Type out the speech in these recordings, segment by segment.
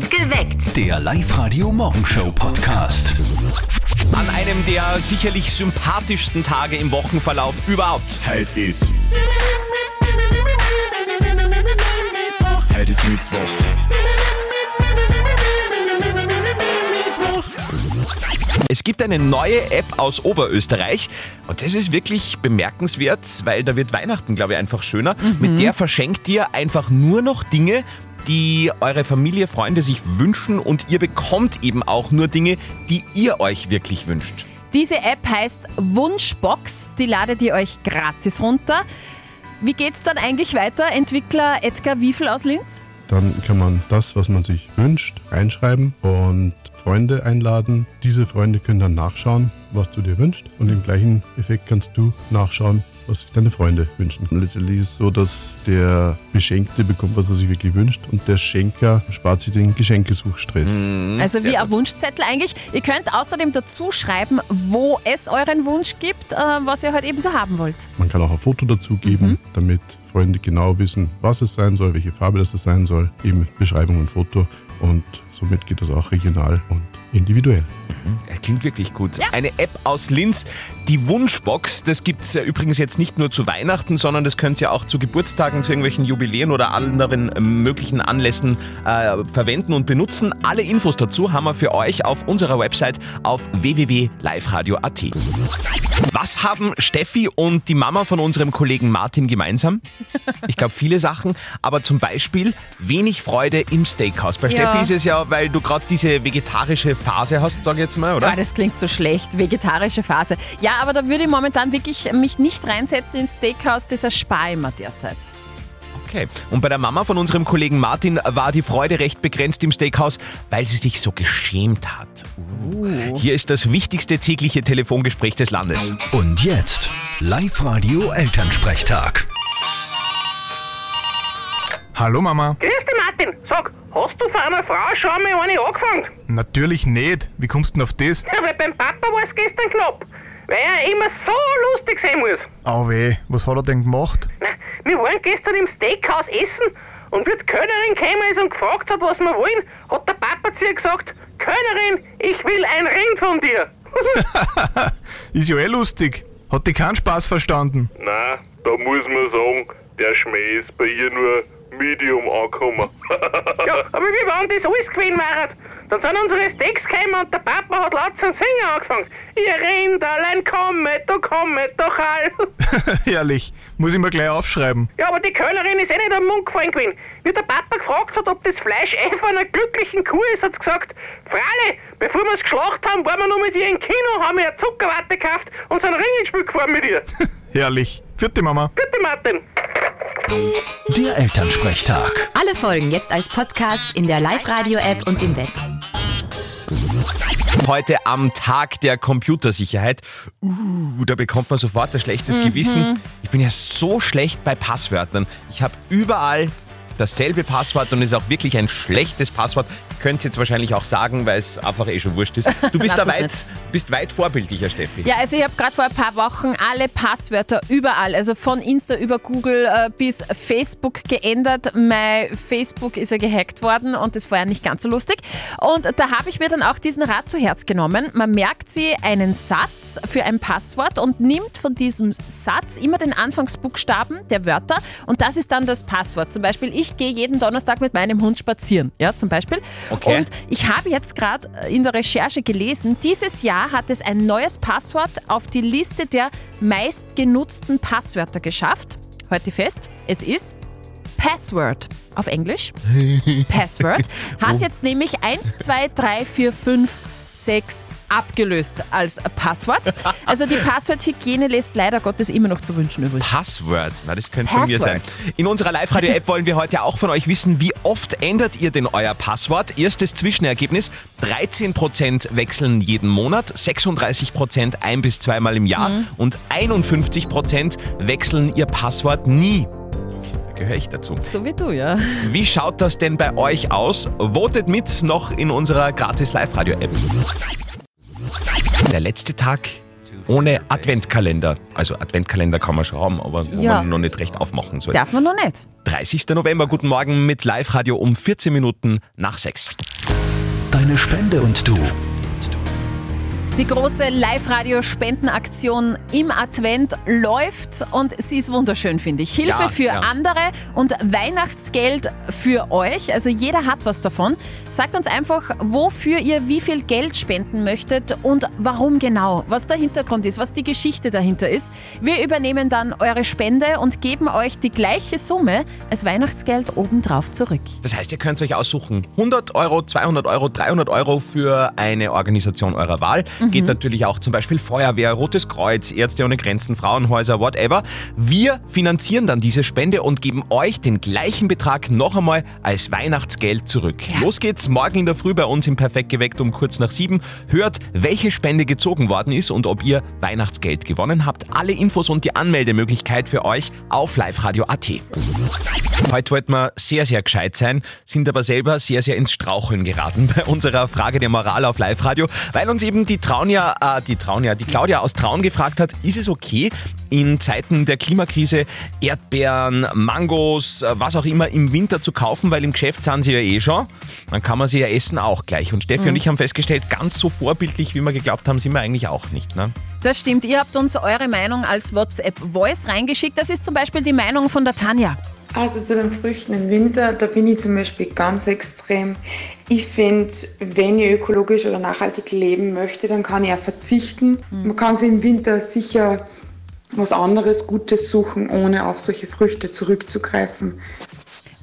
Geweckt. Der Live-Radio-Morgenshow-Podcast. An einem der sicherlich sympathischsten Tage im Wochenverlauf überhaupt. Heute ist. Heute ist Mittwoch. Es gibt eine neue App aus Oberösterreich und das ist wirklich bemerkenswert, weil da wird Weihnachten, glaube ich, einfach schöner. Mit der verschenkt ihr einfach nur noch Dinge, die eure Familie, Freunde sich wünschen und ihr bekommt eben auch nur Dinge, die ihr euch wirklich wünscht. Diese App heißt Wunschbox, die ladet ihr euch gratis runter. Wie geht's dann eigentlich weiter? Entwickler Edgar Wiefel aus Linz? Dann kann man das, was man sich wünscht, reinschreiben und Freunde einladen. Diese Freunde können dann nachschauen, was du dir wünschst. Und im gleichen Effekt kannst du nachschauen, was sich deine Freunde wünschen. Und letztendlich ist es so, dass der Beschenkte bekommt, was er sich wirklich wünscht und der Schenker spart sich den Geschenkesuchstress. Also wie ein Wunschzettel eigentlich. Ihr könnt außerdem dazu schreiben, wo es euren Wunsch gibt, äh, was ihr halt eben so haben wollt. Man kann auch ein Foto dazu geben, damit Freunde genau wissen, was es sein soll, welche Farbe das es sein soll. Eben Beschreibung und Foto. Und somit geht das auch regional und individuell. Äh, Klingt wirklich gut. Eine App aus Linz, die Wunschbox, das gibt es ja übrigens jetzt nicht nur zu Weihnachten, sondern das könnt ihr auch zu Geburtstagen, zu irgendwelchen Jubiläen oder anderen möglichen Anlässen äh, verwenden und benutzen. Alle Infos dazu haben wir für euch auf unserer Website auf www.liveradio.at. Was haben Steffi und die Mama von unserem Kollegen Martin gemeinsam? Ich glaube viele Sachen, aber zum Beispiel wenig Freude im Steakhouse. Bei Ja. Steffi ist es ja, weil du gerade diese vegetarische Phase hast, sag ich jetzt mal, oder? Boah, das klingt so schlecht, vegetarische Phase. Ja, aber da würde ich momentan wirklich mich nicht reinsetzen ins Steakhouse, das erspare ich mir derzeit. Okay. Und bei der Mama von unserem Kollegen Martin war die Freude recht begrenzt im Steakhouse, weil sie sich so geschämt hat. Uh. Hier ist das wichtigste tägliche Telefongespräch des Landes. Und jetzt Live-Radio-Elternsprechtag. Hallo Mama. Grüß dich, Martin. Sag, hast du von einer Frau schon einmal eine angefangen? Natürlich nicht. Wie kommst du denn auf das? Ja, weil beim Papa war es gestern knapp. Weil er immer so lustig sein muss. Au weh, was hat er denn gemacht? Na, wir waren gestern im Steakhouse essen und wie die Kölnerin gekommen ist und gefragt hat, was wir wollen, hat der Papa zu ihr gesagt, Kölnerin, ich will ein Rind von dir. Ist ja eh lustig. Hat die keinen Spaß verstanden? Nein, da muss man sagen, der Schmäh ist bei ihr nur Medium angekommen. ja, aber wie wann das alles gewesen wäre, dann sind unsere Steaks gekommen und der Papa hat laut zu singen angefangen. Ihr Rinderlein, kommet, du kommet doch all. Herrlich. Muss ich mir gleich aufschreiben. Ja, aber die Kölnerin ist eh nicht am Mund gefallen gewesen. Wie der Papa gefragt hat, ob das Fleisch eh von einer glücklichen Kuh ist, hat sie gesagt, Frale, bevor wir es geschlacht haben, waren wir noch mit ihr im Kino, haben ihr eine Zuckerwatte gekauft und sind Ringenspiel gefahren mit ihr. Herrlich. Vierte Mama. Bitte, Martin. Der Elternsprechtag. Alle Folgen jetzt als Podcast in der Live-Radio-App und im Web. Heute am Tag der Computersicherheit. Uh, da bekommt man sofort ein schlechtes Gewissen. Ich bin ja so schlecht bei Passwörtern. Ich habe überall dasselbe Passwort und ist auch wirklich ein schlechtes Passwort. Könnt jetzt wahrscheinlich auch sagen, weil es einfach eh schon wurscht ist. Du bist Nein, da weit, nicht. bist weit vorbildlicher, Steffi. Ja, also ich habe gerade vor ein paar Wochen alle Passwörter überall, also von Insta über Google äh, bis Facebook geändert. Mein Facebook ist ja gehackt worden und das war ja nicht ganz so lustig. Und da habe ich mir dann auch diesen Rat zu Herz genommen. Man merkt sich einen Satz für ein Passwort und nimmt von diesem Satz immer den Anfangsbuchstaben der Wörter und das ist dann das Passwort. Zum Beispiel, ich gehe jeden Donnerstag mit meinem Hund spazieren, ja, zum Beispiel. Okay. Und ich habe jetzt gerade in der Recherche gelesen, dieses Jahr hat es ein neues Passwort auf die Liste der meistgenutzten Passwörter geschafft. Heute fest, es ist Password auf Englisch. Password hat jetzt nämlich 1, 2, 3, 4, 5, 6 abgelöst als Passwort. Also die Passworthygiene lässt leider Gottes immer noch zu wünschen übrig. Password, na, das könnte von mir sein. In unserer Live-Radio-App wollen wir heute auch von euch wissen, wie oft ändert ihr denn euer Passwort? Erstes Zwischenergebnis, 13% wechseln jeden Monat, 36% ein- bis zweimal im Jahr und 51% wechseln ihr Passwort nie. Gehöre ich dazu. So wie du, ja. Wie schaut das denn bei euch aus? Votet mit noch in unserer gratis Live-Radio-App. Der letzte Tag ohne Adventkalender. Also Adventkalender kann man schon haben, aber wo Ja. man noch nicht recht aufmachen soll. Darf man noch nicht. 30. November. Guten Morgen mit Live-Radio um 14 Minuten nach 6. Deine Spende und du. Die große Live-Radio-Spendenaktion im Advent läuft und sie ist wunderschön, finde ich. Hilfe Ja, für ja. andere und Weihnachtsgeld für euch. Also jeder hat was davon. Sagt uns einfach, wofür ihr wie viel Geld spenden möchtet und warum genau, was der Hintergrund ist, was die Geschichte dahinter ist. Wir übernehmen dann eure Spende und geben euch die gleiche Summe als Weihnachtsgeld obendrauf zurück. Das heißt, ihr könnt euch aussuchen. 100 Euro, 200 Euro, 300 Euro für eine Organisation eurer Wahl. Geht natürlich auch zum Beispiel Feuerwehr, Rotes Kreuz, Ärzte ohne Grenzen, Frauenhäuser, whatever. Wir finanzieren dann diese Spende und geben euch den gleichen Betrag noch einmal als Weihnachtsgeld zurück. Los geht's morgen in der Früh bei uns im Perfekt geweckt um kurz nach sieben. Hört, welche Spende gezogen worden ist und ob ihr Weihnachtsgeld gewonnen habt. Alle Infos und die Anmeldemöglichkeit für euch auf liveradio.at. Heute wollten wir sehr, sehr gescheit sein, sind aber selber sehr, sehr ins Straucheln geraten bei unserer Frage der Moral auf Live-Radio, weil uns eben die Traunia, äh, die Traunia, die Claudia aus Traun gefragt hat, ist es okay, in Zeiten der Klimakrise Erdbeeren, Mangos, äh, was auch immer im Winter zu kaufen, weil im Geschäft sind sie ja eh schon. Dann kann man sie ja essen auch gleich. Und Steffi und ich haben festgestellt, ganz so vorbildlich, wie wir geglaubt haben, sind wir eigentlich auch nicht. Ne? Das stimmt. Ihr habt uns eure Meinung als WhatsApp-Voice reingeschickt. Das ist zum Beispiel die Meinung von der Tanja. Also zu den Früchten im Winter, da bin ich zum Beispiel ganz extrem. Ich finde, wenn ich ökologisch oder nachhaltig leben möchte, dann kann ich auch verzichten. Man kann sich im Winter sicher was anderes Gutes suchen, ohne auf solche Früchte zurückzugreifen.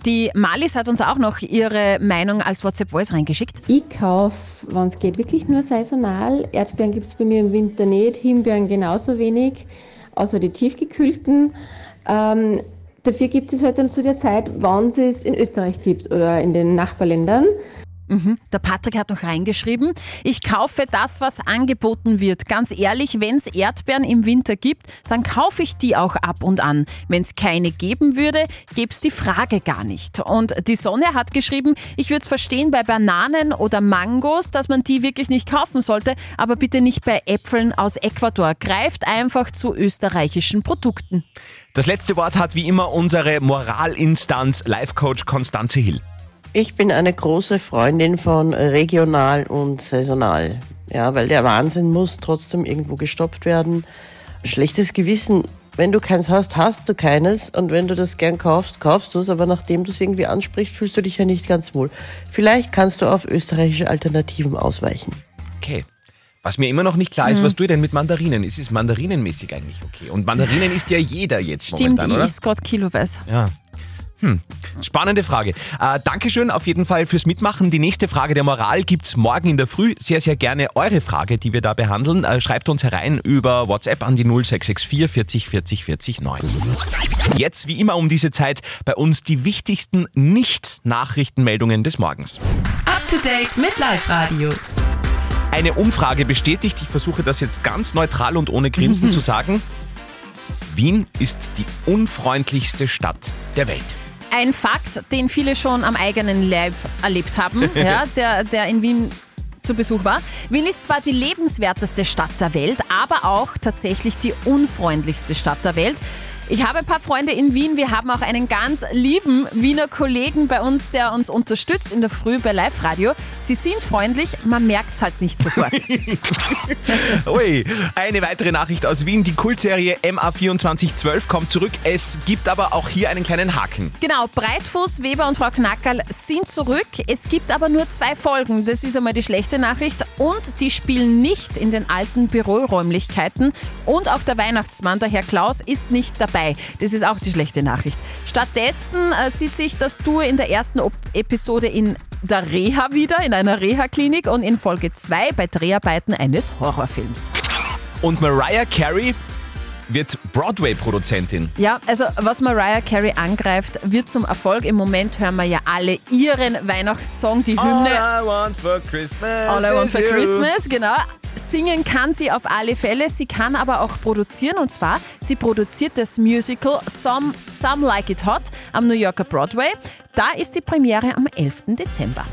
Die Malis hat uns auch noch ihre Meinung als WhatsApp-Voice reingeschickt. Ich kaufe, wenn es geht, wirklich nur saisonal. Erdbeeren gibt es bei mir im Winter nicht, Himbeeren genauso wenig, außer die tiefgekühlten. Ähm, dafür gibt es halt dann zu der Zeit, wann es es in Österreich gibt oder in den Nachbarländern. Mhm. Der Patrick hat noch reingeschrieben, ich kaufe das, was angeboten wird. Ganz ehrlich, wenn es Erdbeeren im Winter gibt, dann kaufe ich die auch ab und an. Wenn es keine geben würde, gäbe es die Frage gar nicht. Und die Sonne hat geschrieben, ich würde es verstehen bei Bananen oder Mangos, dass man die wirklich nicht kaufen sollte, aber bitte nicht bei Äpfeln aus Ecuador. Greift einfach zu österreichischen Produkten. Das letzte Wort hat wie immer unsere Moralinstanz Life-Coach Konstanze Hill. Ich bin eine große Freundin von regional und saisonal. Ja, weil der Wahnsinn muss trotzdem irgendwo gestoppt werden. Schlechtes Gewissen. Wenn du keins hast, hast du keines. Und wenn du das gern kaufst, kaufst du es. Aber nachdem du es irgendwie ansprichst, fühlst du dich ja nicht ganz wohl. Vielleicht kannst du auf österreichische Alternativen ausweichen. Okay. Was mir immer noch nicht klar ist, was du denn mit Mandarinen? Ist es mandarinenmäßig eigentlich okay? Und Mandarinen isst ja jeder jetzt Stimmt, momentan, ich oder? ist gerade kiloweise. Ja. Hm. Spannende Frage. Äh, Dankeschön auf jeden Fall fürs Mitmachen. Die nächste Frage der Moral gibt's morgen in der Früh. Sehr, sehr gerne eure Frage, die wir da behandeln. Äh, schreibt uns herein über WhatsApp an die 0664 40 40 40 9. Jetzt, wie immer um diese Zeit, bei uns die wichtigsten Nicht-Nachrichtenmeldungen des Morgens. Up to date mit Live Radio. Eine Umfrage bestätigt, ich versuche das jetzt ganz neutral und ohne Grinsen zu sagen, Wien ist die unfreundlichste Stadt der Welt. Ein Fakt, den viele schon am eigenen Leib erlebt haben, ja, der, der in Wien zu Besuch war. Wien ist zwar die lebenswerteste Stadt der Welt, aber auch tatsächlich die unfreundlichste Stadt der Welt. Ich habe ein paar Freunde in Wien. Wir haben auch einen ganz lieben Wiener Kollegen bei uns, der uns unterstützt in der Früh bei Live Radio. Sie sind freundlich, man merkt es halt nicht sofort. Ui, eine weitere Nachricht aus Wien. Die Kultserie MA2412 kommt zurück. Es gibt aber auch hier einen kleinen Haken. Genau, Breitfuß, Weber und Frau Knackerl sind zurück. Es gibt aber nur zwei Folgen. Das ist einmal die schlechte Nachricht. Und die spielen nicht in den alten Büroräumlichkeiten. Und auch der Weihnachtsmann, der Herr Klaus, ist nicht dabei. Das ist auch die schlechte Nachricht. Stattdessen äh, sieht sich das Duo in der ersten Op Episode in der Reha wieder, in einer Reha-Klinik und in Folge 2 bei Dreharbeiten eines Horrorfilms. Und Mariah Carey wird Broadway-Produzentin. Ja, also was Mariah Carey angreift, wird zum Erfolg. Im Moment hören wir ja alle ihren Weihnachtssong, die Hymne All I want for Christmas All I Want for you. Christmas, genau. Singen kann sie auf alle Fälle, sie kann aber auch produzieren und zwar, sie produziert das Musical Some, Some Like It Hot am New Yorker Broadway. Da ist die Premiere am 11. Dezember.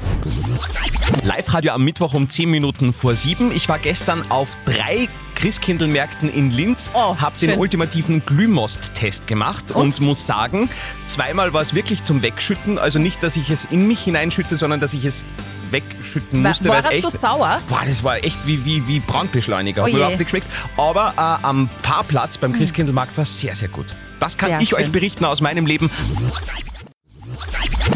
Live-Radio am Mittwoch um 10 Minuten vor 7. Ich war gestern auf drei Christkindlmärkten in Linz, Oh, habe den ultimativen Glühmost-Test gemacht und? muss sagen, zweimal war es wirklich zum Wegschütten. Also nicht, dass ich es in mich hineinschütte, sondern dass ich es wegschütten War- musste. war er echt, zu sauer? Boah, das war echt wie, wie, wie Brandbeschleuniger. Oh überhaupt nicht geschmeckt. Aber äh, am Fahrplatz beim Christkindlmarkt war es sehr, sehr gut. Das kann Sehr ich euch schön. berichten aus meinem Leben.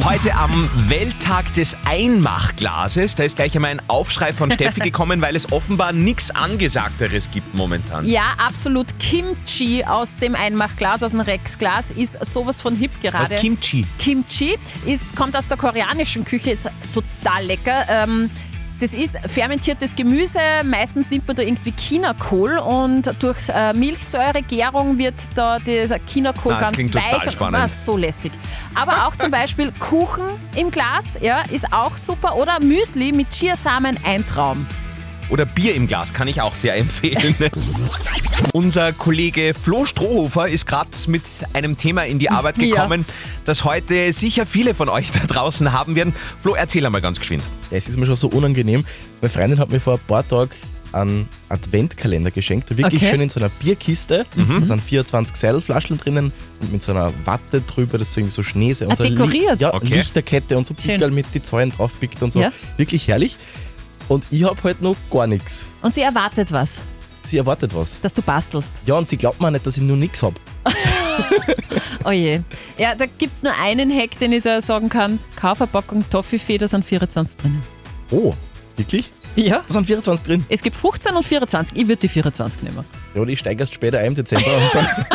Heute am Welttag des Einmachglases, da ist gleich einmal ein Aufschrei von Steffi gekommen, weil es offenbar nichts Angesagteres gibt momentan. Ja, absolut. Kimchi aus dem Einmachglas, aus dem Rexglas, ist sowas von hip gerade. Was Kimchi? Kimchi ist, kommt aus der koreanischen Küche, ist total lecker. Ähm, das ist fermentiertes Gemüse. Meistens nimmt man da irgendwie Chinakohl und durch äh, Milchsäuregärung wird da dieser Chinakohl Ah, ganz weich. spannend. Ah, so lässig. Aber auch zum Beispiel Kuchen im Glas, ja, ist auch super. Oder Müsli mit Chiasamen, ein Traum. Oder Bier im Glas kann ich auch sehr empfehlen. Unser Kollege Flo Strohhofer ist gerade mit einem Thema in die Arbeit Ja. gekommen, das heute sicher viele von euch da draußen haben werden. Flo, erzähl einmal ganz geschwind. Es ist mir schon so unangenehm. Meine Freundin hat mir vor ein paar Tagen einen Adventkalender geschenkt, wirklich Okay. schön in so einer Bierkiste. Mhm. Da sind 24 Seilflaschen drinnen und mit so einer Watte drüber, das so irgendwie so Schnee und Ah, so dekoriert? ja, Okay. Lichterkette und so. Pickel mit die Zäunen draufpickt und so. Ja. Wirklich herrlich. Und ich habe halt noch gar nichts. Und sie erwartet was, Sie erwartet was. dass du bastelst. Ja, und sie glaubt mir auch nicht, dass ich nur nichts habe. Oh je. Ja, da gibt es nur einen Hack, den ich da sagen kann. Kaufverpackung Toffifee, da sind 24 drin. Oh, wirklich? Ja. Da sind 24 drin. Es gibt 15 und 24. Ich würde die 24 nehmen. Ja, die steigen erst später ein im Dezember und dann.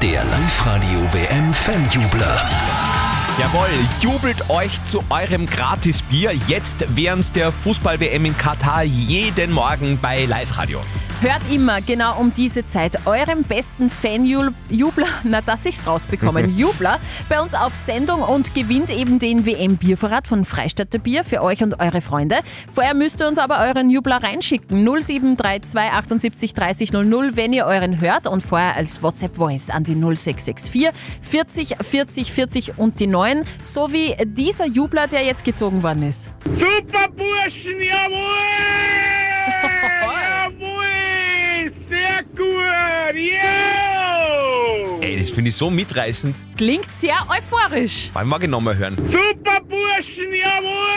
Der Live-Radio WM Fanjubler. Jawohl, jubelt euch zu eurem Gratisbier jetzt während der Fußball-WM in Katar jeden Morgen bei Live Radio. Hört immer genau um diese Zeit eurem besten Fan-Jubler, na, dass ich's rausbekommen, Jubler, bei uns auf Sendung und gewinnt eben den WM-Biervorrat von Freistädter Bier für euch und eure Freunde. Vorher müsst ihr uns aber euren Jubler reinschicken. 0732 78 30 00, wenn ihr euren hört und vorher als WhatsApp-Voice an die 0664 40 40 40 und die 9, so wie dieser Jubler, der jetzt gezogen worden ist. Super Burschen, jawohl! Jawohl! Sehr gut! Yo! Ey, das finde ich so mitreißend. Klingt sehr euphorisch. Allem mag ich nochmal hören. Super Burschen, jawohl!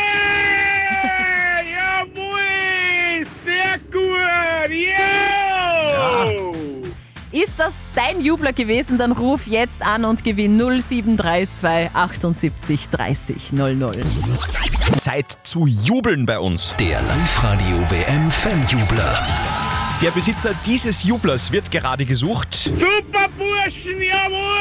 jawohl! Sehr gut! Yo! Ist das dein Jubler gewesen? Dann ruf jetzt an und gewinn 0732 78 30 00. Zeit zu jubeln bei uns. Der Live-Radio WM Fanjubler. Der Besitzer dieses Jublers wird gerade gesucht. Super Burschen, jawohl!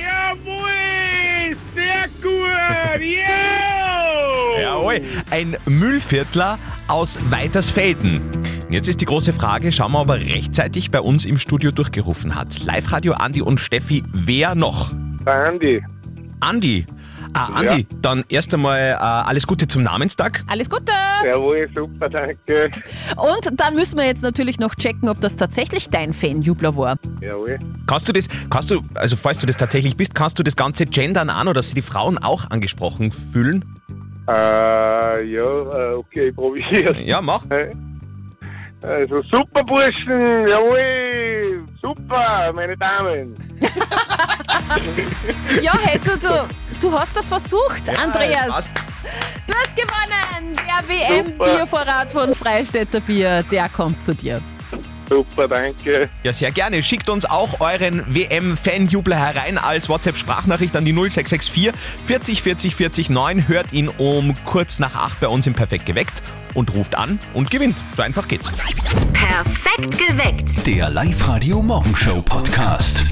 Jawohl! Sehr gut! Yo! Jawohl, ein Müllviertler aus Weitersfelden. Jetzt ist die große Frage, schauen wir, ob er rechtzeitig bei uns im Studio durchgerufen hat. Live-Radio Andi und Steffi, wer noch? Der Andi. Andi. Ah, Andi, dann erst einmal äh, alles Gute zum Namenstag. Alles Gute! Jawohl, super, danke. Und dann müssen wir jetzt natürlich noch checken, ob das tatsächlich dein Fanjubler war. Jawohl. Kannst du das, kannst du, also falls du das tatsächlich bist, kannst du das ganze gendern an oder dass sich die Frauen auch angesprochen fühlen? Äh, ja, äh, okay, probier's. Ja, mach. Also, super Burschen, jawohl, super, meine Damen. Ja, hey, du, du, du hast das versucht, Andreas. passt. Du hast gewonnen. Der WM-Biervorrat von Freistädter Bier, der kommt zu dir. Super, danke. Ja, sehr gerne. Schickt uns auch euren WM-Fanjubler herein als WhatsApp-Sprachnachricht an die 0664 40 40 40 9. Hört ihn um kurz nach 8 bei uns im Perfekt geweckt und ruft an und gewinnt. So einfach geht's. Perfekt geweckt. Der Live-Radio Morgenshow Podcast.